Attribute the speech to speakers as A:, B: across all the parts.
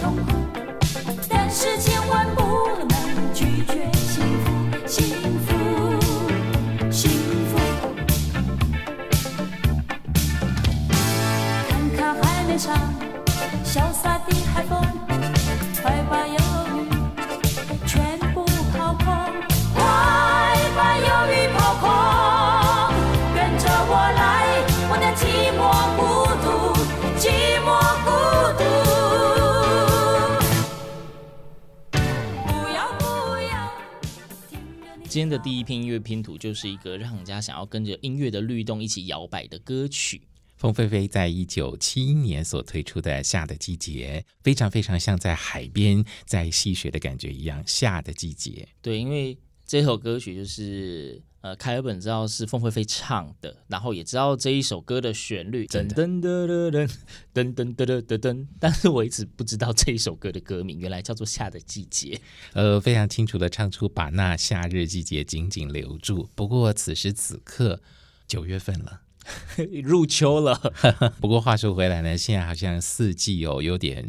A: 痛苦，但是千万不能拒绝幸福，幸福，幸福。看看海面上
B: 今天的第一篇音乐拼图就是一个让人家想要跟着音乐的律动一起摇摆的歌曲。
C: 凤飞飞在一九七一年所推出的《夏的季节》，非常非常像在海边在戏水的感觉一样。夏的季节，
B: 对，因为这首歌曲就是呃，凯尔本知道是凤飞飞唱的，然后也知道这一首歌的旋律，噔噔噔噔噔噔噔噔噔噔，但是我一直不知道这一首歌的歌名，原来叫做《夏的季节》。
C: 呃，非常清楚的唱出把那夏日季节紧紧留住。不过此时此刻，九月份了。
B: 入秋了，
C: 不过话说回来呢，现在好像四季哦，有点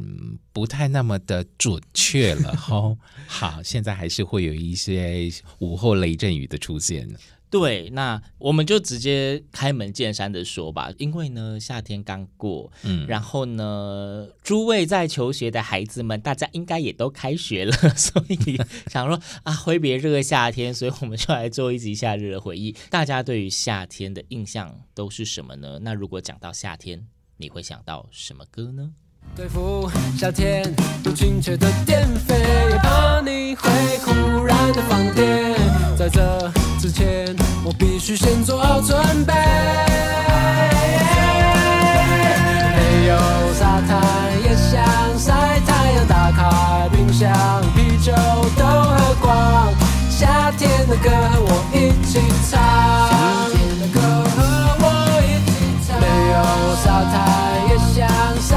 C: 不太那么的准确了 哦。好，现在还是会有一些午后雷阵雨的出现。
B: 对，那我们就直接开门见山的说吧，因为呢，夏天刚过，嗯，然后呢，诸位在求学的孩子们，大家应该也都开学了，所以想说啊，挥别这个夏天，所以我们就来做一集夏日的回忆。大家对于夏天的印象都是什么呢？那如果讲到夏天，你会想到什么歌呢？
D: 对付夏天，不精确的电费，也怕你会忽然的放电。在这之前，我必须先做好准备。没有沙滩，也想晒太阳，打开冰箱，啤酒都喝光。夏天的歌和我一起唱，夏天的歌和我一起唱。没有沙滩，也想晒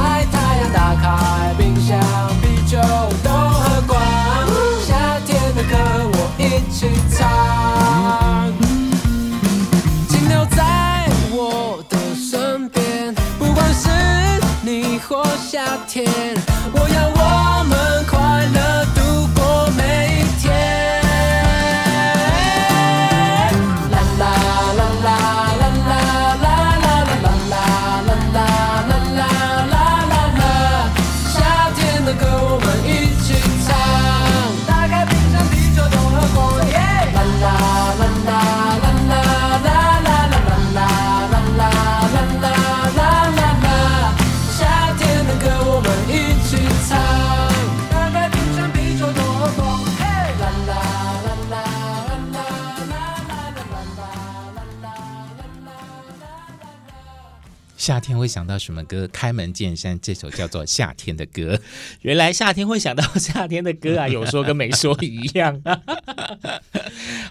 D: 夏天
C: 会想到什么歌？开门见山，这首叫做《夏天的歌》。
B: 原来夏天会想到夏天的歌啊，有说跟没说一样。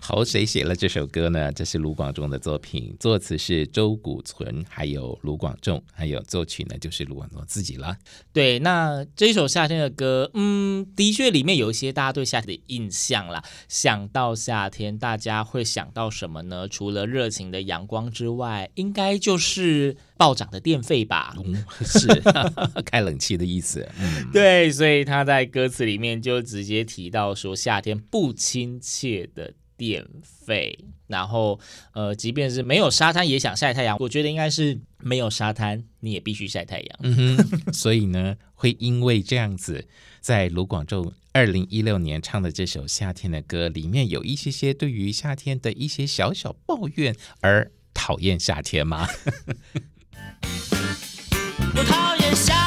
C: 好，谁写了这首歌呢？这是卢广仲的作品，作词是周谷存，还有卢广仲，还有作曲呢，就是卢广仲自己了。
B: 对，那这首夏天的歌，嗯，的确里面有一些大家对夏天的印象啦。想到夏天，大家会想到什么呢？除了热情的阳光之外，应该就是暴涨的电费吧？
C: 嗯，是 开冷气的意思。嗯，
B: 对，所以他在歌词里面就直接提到说，夏天不亲切的电费。然后，呃，即便是没有沙滩也想晒太阳，我觉得应该是没有沙滩你也必须晒太阳。
C: 嗯哼，所以呢，会因为这样子，在卢广仲二零一六年唱的这首夏天的歌里面，有一些些对于夏天的一些小小抱怨而讨厌夏天吗？
E: 我讨厌夏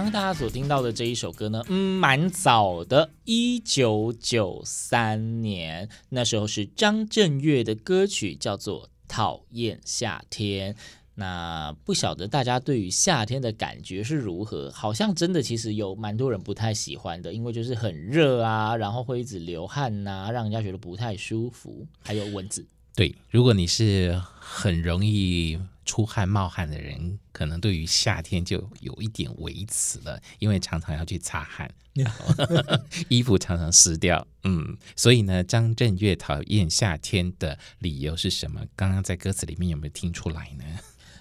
B: 刚刚大家所听到的这一首歌呢，嗯，蛮早的，一九九三年，那时候是张震岳的歌曲，叫做《讨厌夏天》。那不晓得大家对于夏天的感觉是如何？好像真的其实有蛮多人不太喜欢的，因为就是很热啊，然后会一直流汗呐、啊，让人家觉得不太舒服，还有蚊子。
C: 对，如果你是很容易出汗冒汗的人，可能对于夏天就有一点维持了，因为常常要去擦汗，衣服常常湿掉。嗯，所以呢，张震岳讨厌夏天的理由是什么？刚刚在歌词里面有没有听出来呢？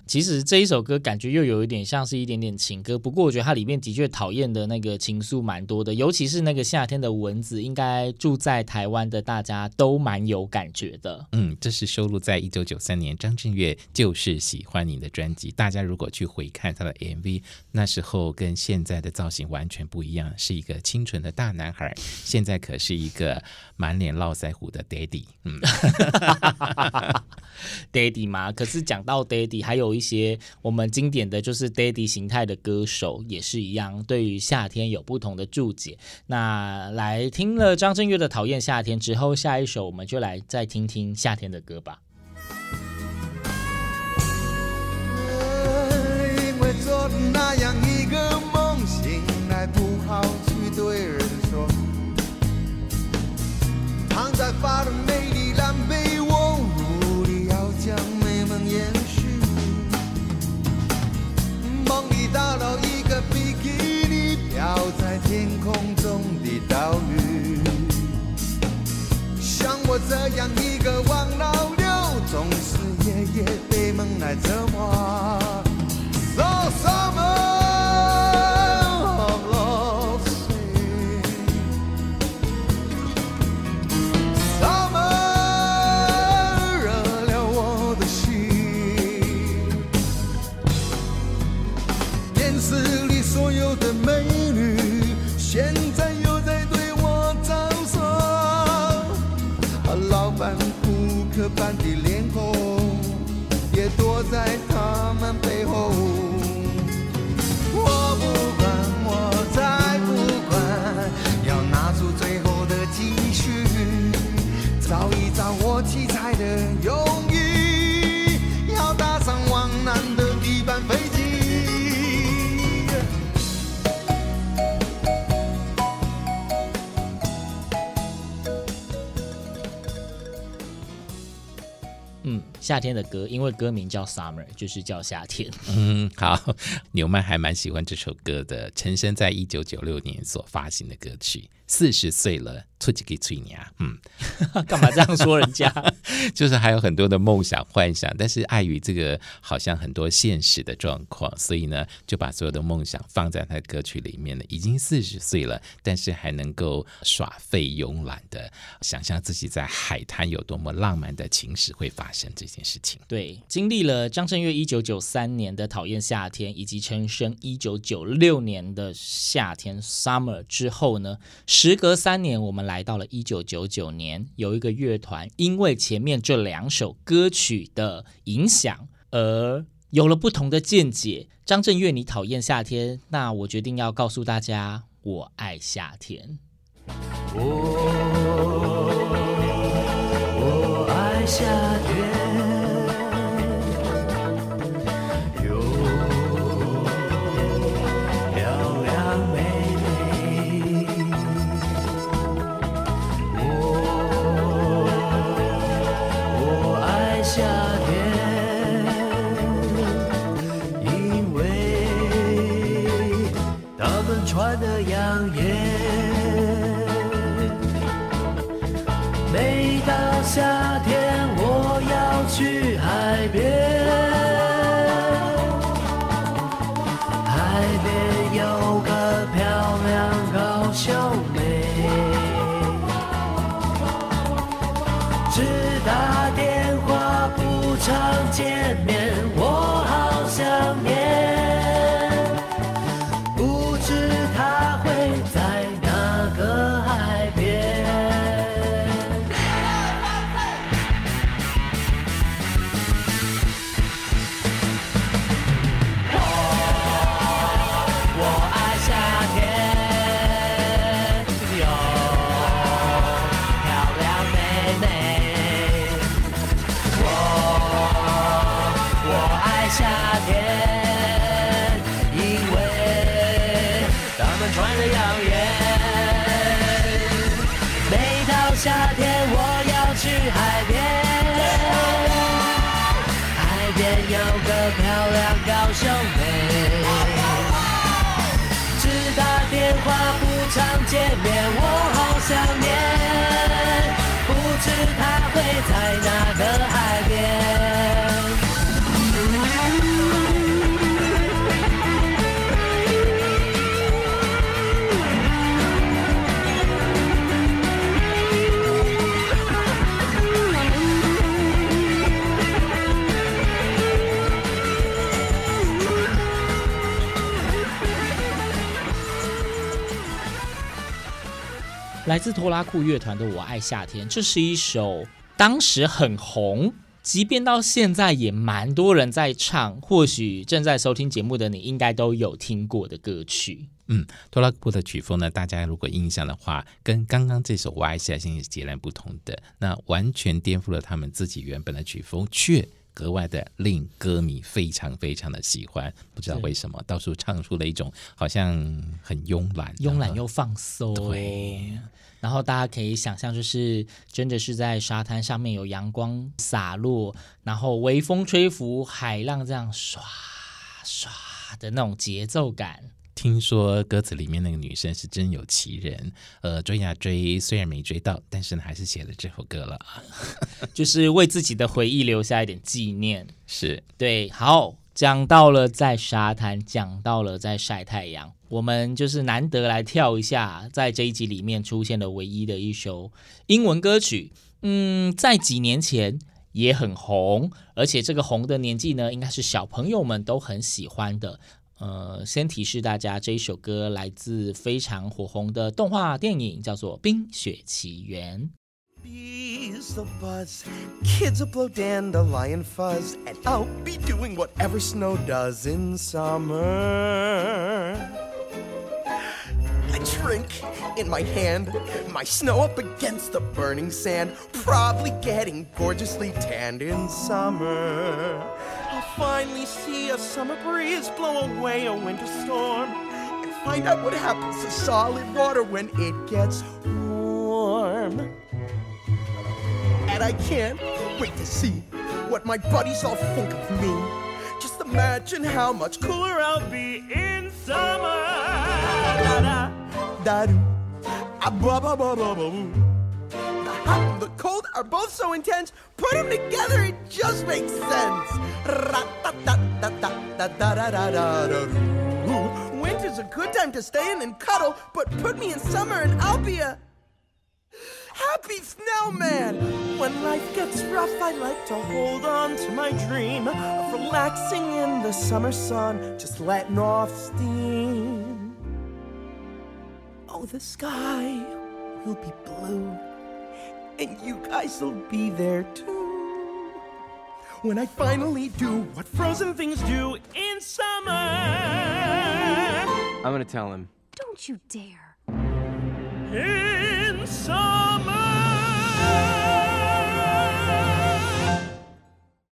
B: 其实这一首歌感觉又有一点像是一点点情歌，不过我觉得它里面的确讨厌的那个情愫蛮多的，尤其是那个夏天的蚊子，应该住在台湾的大家都蛮有感觉的。
C: 嗯，这是收录在一九九三年张震岳就是喜欢你的专辑。大家如果去回看他的 MV，那时候跟现在的造型完全不一样，是一个清纯的大男孩，现在可是一个满脸络腮胡的 Daddy。嗯，
B: Daddy 嘛，可是讲到 Daddy，还有一。一些我们经典的就是 Daddy 形态的歌手也是一样，对于夏天有不同的注解。那来听了张震岳的《讨厌夏天》之后，下一首我们就来再听听夏天的歌吧。
F: 因为做那样一个梦醒来不好去对人说，躺在发这样一个王老六，总是夜夜被梦来折磨。
B: 夏天的歌，因为歌名叫 Summer，就是叫夏天。
C: 嗯，好，纽曼还蛮喜欢这首歌的，陈升在一九九六年所发行的歌曲。四十岁了，出几个嘴牙，嗯，
B: 干嘛这样说人家？
C: 就是还有很多的梦想幻想，但是碍于这个好像很多现实的状况，所以呢，就把所有的梦想放在他的歌曲里面了。已经四十岁了，但是还能够耍废慵懒的想象自己在海滩有多么浪漫的情史会发生这件事情。
B: 对，经历了张震岳一九九三年的《讨厌夏天》，以及陈升一九九六年的《夏天》（Summer） 之后呢？时隔三年，我们来到了一九九九年，有一个乐团因为前面这两首歌曲的影响，而有了不同的见解。张震岳，你讨厌夏天，那我决定要告诉大家，我爱夏天。
E: 我，我爱夏天。穿得耀眼。每到夏天，我要去海边，海边有个漂亮高雄妹，只打电话不常见面，我好想念，不知她会在哪个海边。
B: 来自拖拉库乐团的《我爱夏天》，这是一首当时很红，即便到现在也蛮多人在唱。或许正在收听节目的你，应该都有听过的歌曲。
C: 嗯，拖拉库的曲风呢，大家如果印象的话，跟刚刚这首《我爱夏天》是截然不同的，那完全颠覆了他们自己原本的曲风，却格外的令歌迷非常非常的喜欢。不知道为什么，到处唱出了一种好像很慵懒、
B: 慵懒又放松。
C: 对。
B: 然后大家可以想象，就是真的是在沙滩上面有阳光洒落，然后微风吹拂，海浪这样刷刷的那种节奏感。
C: 听说歌词里面那个女生是真有其人，呃，追呀追，虽然没追到，但是呢，还是写了这首歌了，
B: 就是为自己的回忆留下一点纪念。
C: 是
B: 对，好。讲到了在沙滩，讲到了在晒太阳，我们就是难得来跳一下，在这一集里面出现的唯一的一首英文歌曲。嗯，在几年前也很红，而且这个红的年纪呢，应该是小朋友们都很喜欢的。呃，先提示大家，这一首歌来自非常火红的动画电影，叫做《冰雪奇
G: 缘》。Drink in my hand, my snow up against the burning sand, probably getting gorgeously tanned in summer. I'll finally see a summer breeze blow away a winter storm, and find out what happens to solid water when it gets warm. And I can't wait to see what my buddies all think of me. Just imagine how much cooler I'll be in summer. The hot and the cold are both so intense. Put them together, it just makes sense. Winter's a good time to stay in and cuddle, but put me in summer and I'll be a happy snowman. When life gets rough, I like to hold on to my dream of relaxing in the summer sun, just letting off steam. Oh, the sky will be blue, and you guys will be there too. When I finally do what frozen things do in summer, I'm gonna tell him.
H: Don't you dare.
G: In summer.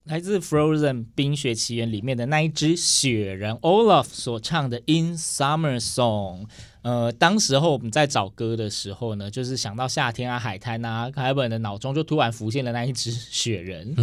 B: 来自《Frozen 冰雪奇缘》里面的那一只雪人 Olaf 所唱的《In Summer Song》。 呃，当时候我们在找歌的时候呢，就是想到夏天啊、海滩啊，凯本的脑中就突然浮现了那一只雪人。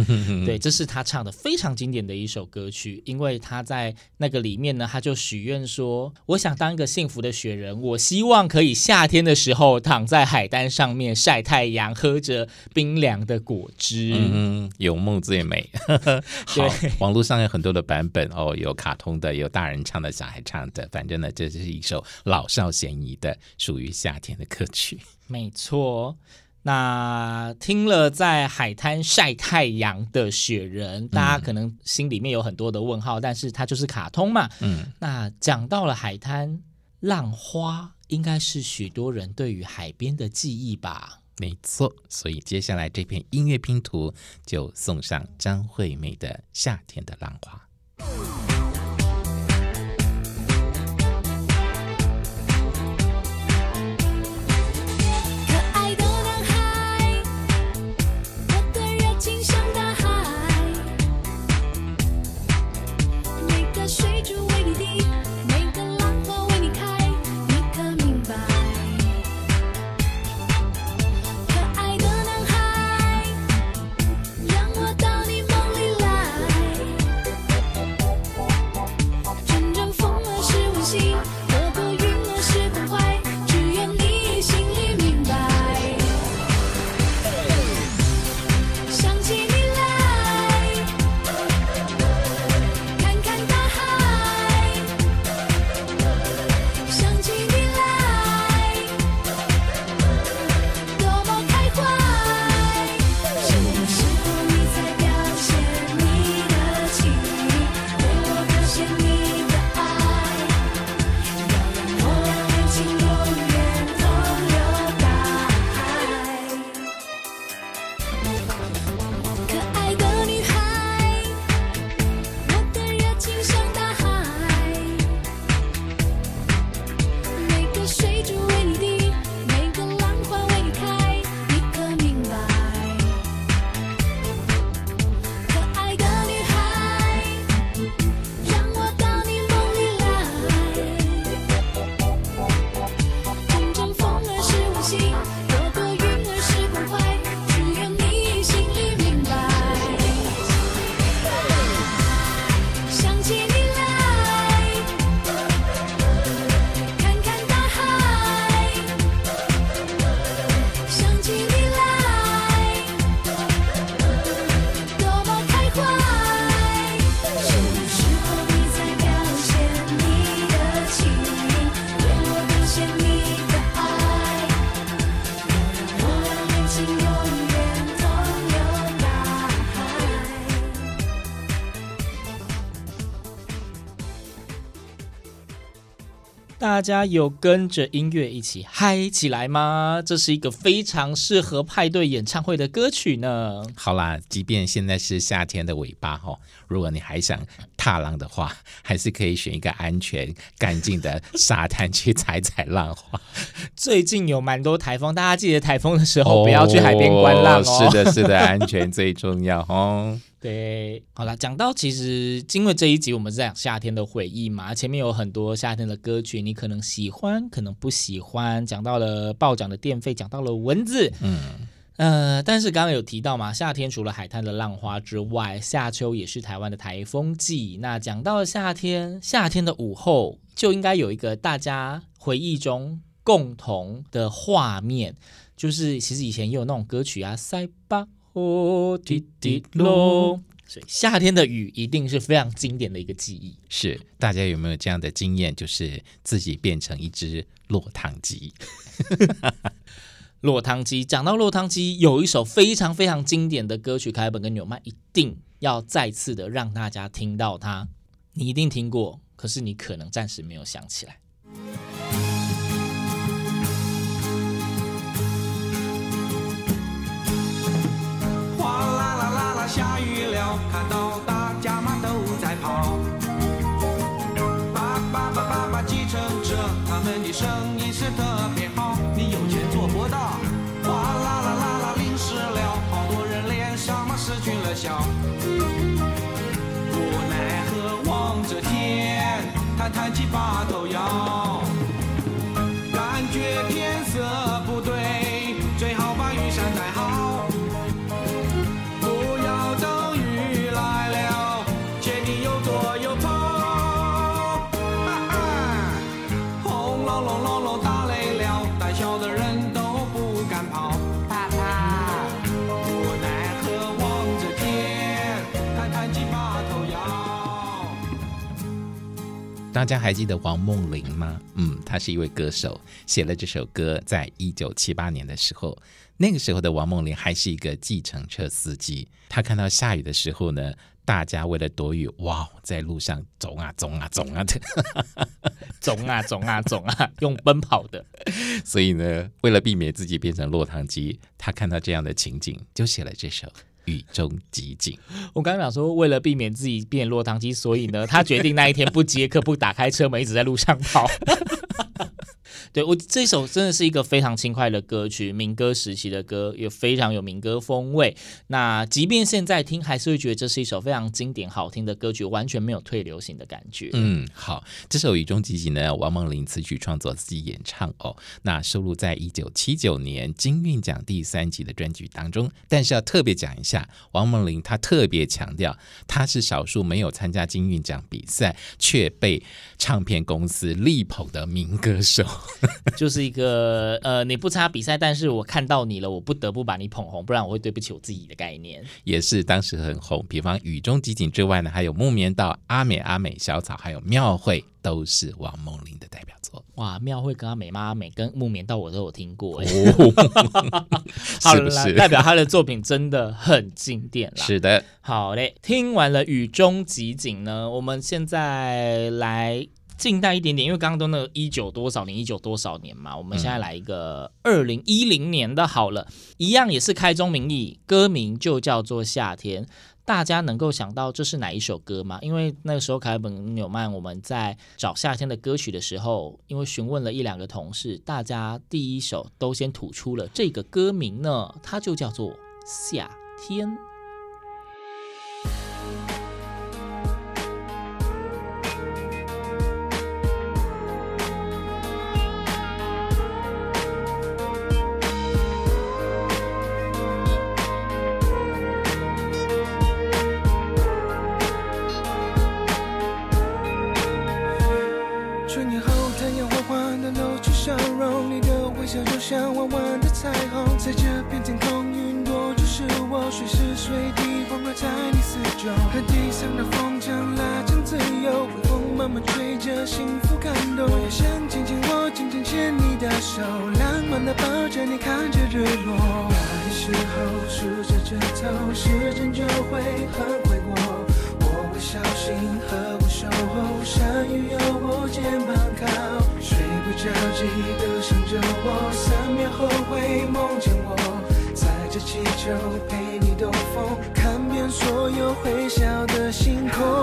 B: 对，这是他唱的非常经典的一首歌曲，因为他在那个里面呢，他就许愿说：“我想当一个幸福的雪人，我希望可以夏天的时候躺在海滩上面晒太阳，喝着冰凉的果汁。”
C: 嗯，有梦最美。好，网络上有很多的版本哦，有卡通的，有大人唱的，小孩唱的，反正呢，这就是一首老少咸宜的属于夏天的歌曲，
B: 没错。那听了在海滩晒太阳的雪人，大家可能心里面有很多的问号，嗯、但是它就是卡通嘛。嗯，那讲到了海滩浪花，应该是许多人对于海边的记忆吧？
C: 没错。所以接下来这片音乐拼图就送上张惠妹的《夏天的浪花》。
B: 大家有跟着音乐一起嗨起来吗？这是一个非常适合派对演唱会的歌曲呢。
C: 好啦，即便现在是夏天的尾巴哈，如果你还想踏浪的话，还是可以选一个安全、干净的沙滩去踩踩浪花。
B: 最近有蛮多台风，大家记得台风的时候不要去海边观浪哦。
C: 哦是的，是的，安全最重要哦。
B: 对，好了，讲到其实，因为这一集我们是讲夏天的回忆嘛，前面有很多夏天的歌曲，你可能喜欢，可能不喜欢。讲到了暴涨的电费，讲到了蚊子，嗯，呃，但是刚刚有提到嘛，夏天除了海滩的浪花之外，夏秋也是台湾的台风季。那讲到了夏天，夏天的午后就应该有一个大家回忆中共同的画面，就是其实以前也有那种歌曲啊，塞巴。哦，滴滴落，所以夏天的雨一定是非常经典的一个记忆。
C: 是，大家有没有这样的经验？就是自己变成一只落汤鸡。
B: 落汤鸡，讲到落汤鸡，有一首非常非常经典的歌曲，凯本跟纽曼一定要再次的让大家听到它。你一定听过，可是你可能暂时没有想起
H: 来。看到大家嘛都在跑。叭叭叭叭叭，计程车，他们的生意是特别好。你有钱做不到，哗啦啦啦啦，淋湿了，好多人脸上嘛失去了笑。无奈何望着天，叹叹气把头
C: 大家还记得王梦玲吗？嗯，她是一位歌手，写了这首歌，在一九七八年的时候，那个时候的王梦玲还是一个计程车司机。她看到下雨的时候呢，大家为了躲雨，哇，在路上走啊走啊走啊的，
B: 走啊走啊 走啊，用奔跑的。
C: 所以呢，为了避免自己变成落汤鸡，她看到这样的情景，就写了这首。雨中即景，
B: 我刚刚讲说，为了避免自己变落汤鸡，所以呢，他决定那一天不接客，不打开车门，一直在路上跑。对，我这首真的是一个非常轻快的歌曲，民歌时期的歌，也非常有民歌风味。那即便现在听，还是会觉得这是一首非常经典、好听的歌曲，完全没有退流行的感觉。
C: 嗯，好，这首《雨中即景》呢，王梦玲词曲创作，自己演唱哦。那收录在一九七九年金韵奖第三集的专辑当中。但是要特别讲一下，王梦玲她特别强调，她是少数没有参加金韵奖比赛却被唱片公司力捧的民歌手。
B: 就是一个呃，你不参加比赛，但是我看到你了，我不得不把你捧红，不然我会对不起我自己的概念。
C: 也是当时很红，比方《雨中集锦》之外呢，还有《木棉道》、《阿美阿美小草》，还有《庙会》，都是王梦玲的代表作。
B: 哇，《庙会》跟阿美妈阿美跟《木棉道》我都有听过，
C: 哦、
B: 好
C: 是不是？
B: 代表他的作品真的很经典啦。
C: 是的，
B: 好嘞，听完了《雨中集锦》呢，我们现在来。近代一点点，因为刚刚都那个一九多少年，一九多少年嘛，我们现在来一个二零一零年的好了，一样也是开宗明义，歌名就叫做《夏天》。大家能够想到这是哪一首歌吗？因为那个时候凯本纽曼我们在找夏天的歌曲的时候，因为询问了一两个同事，大家第一首都先吐出了这个歌名呢，它就叫做《夏天》。
G: 幸福感动我
I: 也想紧紧握紧紧牵你的手浪漫的抱着你看着日落怕黑时候数着指头时间就会很快过我会小心呵护守候下雨有我肩膀靠睡不着记得想着我三秒后会梦见我载着气球陪你兜风看遍所有会笑的星空。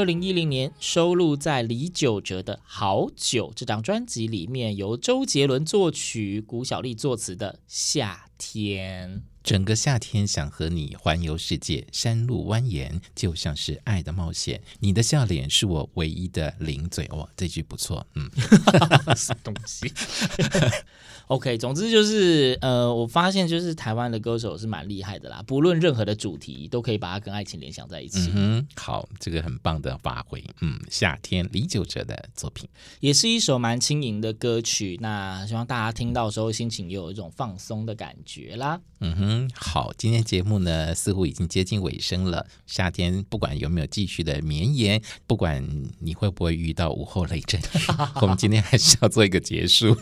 B: 二零一零年收录在李玖哲的《好久》这张专辑里面，由周杰伦作曲、古小丽作词的《夏天》。
C: 整个夏天想和你环游世界，山路蜿蜒就像是爱的冒险。你的笑脸是我唯一的零嘴。哇，这句不错，嗯，
B: 什 么东西？OK，总之就是，呃，我发现就是台湾的歌手是蛮厉害的啦，不论任何的主题都可以把它跟爱情联想在一起。
C: 嗯，好，这个很棒的发挥。嗯，夏天李玖哲的作品，
B: 也是一首蛮轻盈的歌曲。那希望大家听到时候心情也有一种放松的感觉啦。
C: 嗯哼，好，今天节目呢似乎已经接近尾声了。夏天不管有没有继续的绵延，不管你会不会遇到午后雷阵雨，我们今天还是要做一个结束。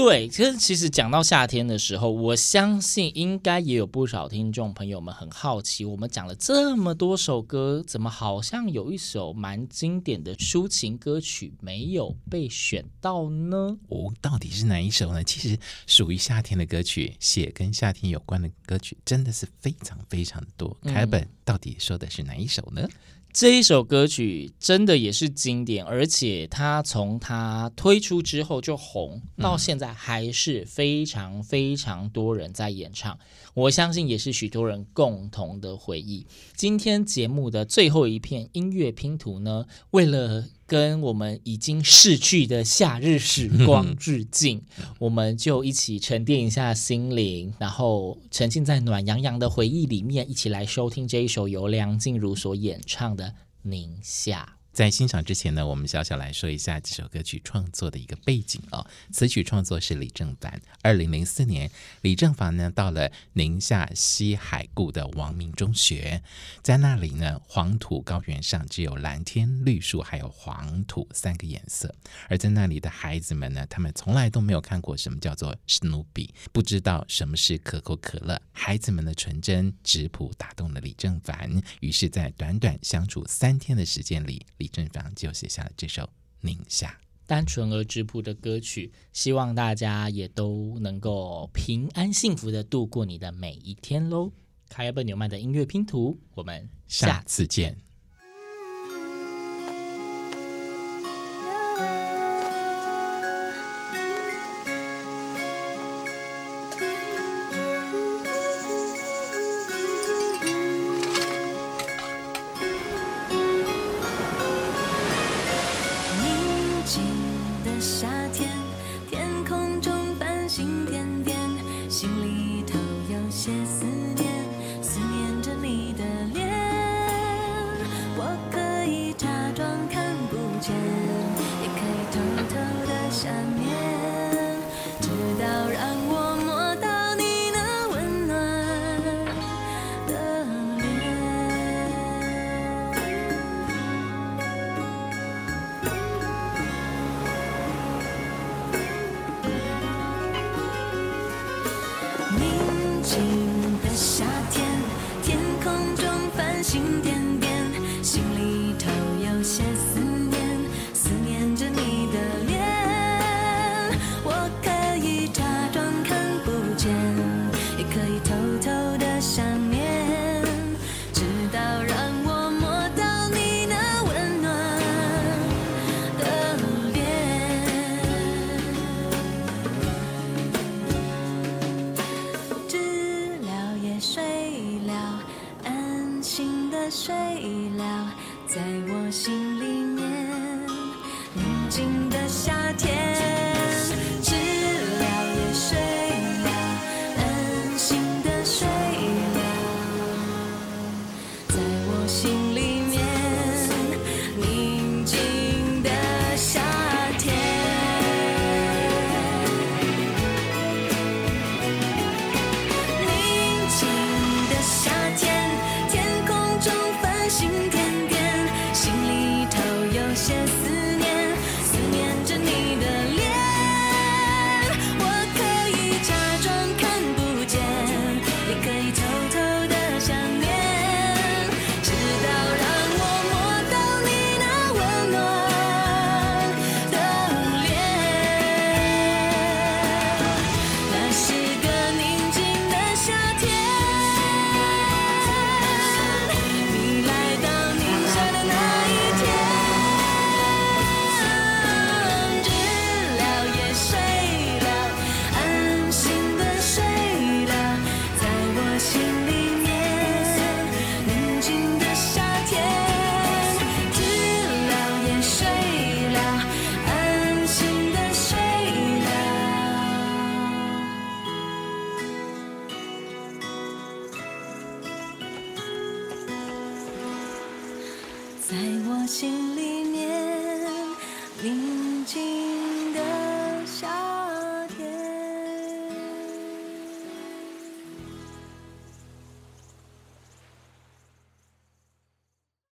B: 对，其实其实讲到夏天的时候，我相信应该也有不少听众朋友们很好奇，我们讲了这么多首歌，怎么好像有一首蛮经典的抒情歌曲没有被选到呢？
C: 哦，到底是哪一首呢？其实属于夏天的歌曲，写跟夏天有关的歌曲真的是非常非常多。凯尔本到底说的是哪一首呢？
B: 这一首歌曲真的也是经典，而且它从它推出之后就红，到现在还是非常非常多人在演唱。我相信也是许多人共同的回忆。今天节目的最后一片音乐拼图呢，为了跟我们已经逝去的夏日时光致敬，我们就一起沉淀一下心灵，然后沉浸在暖洋洋的回忆里面，一起来收听这一首由梁静茹所演唱的《宁夏》。
C: 在欣赏之前呢，我们小小来说一下这首歌曲创作的一个背景哦。词曲创作是李正凡。二零零四年，李正凡呢到了宁夏西海固的王明中学，在那里呢，黄土高原上只有蓝天绿树，还有黄土三个颜色。而在那里的孩子们呢，他们从来都没有看过什么叫做史努比，不知道什么是可口可乐。孩子们的纯真质朴打动了李正凡，于是，在短短相处三天的时间里，李正方就写下了这首《宁夏》，
B: 单纯而质朴的歌曲，希望大家也都能够平安幸福的度过你的每一天喽。开尔本纽曼的音乐拼图，我们
C: 下次
A: 见。心。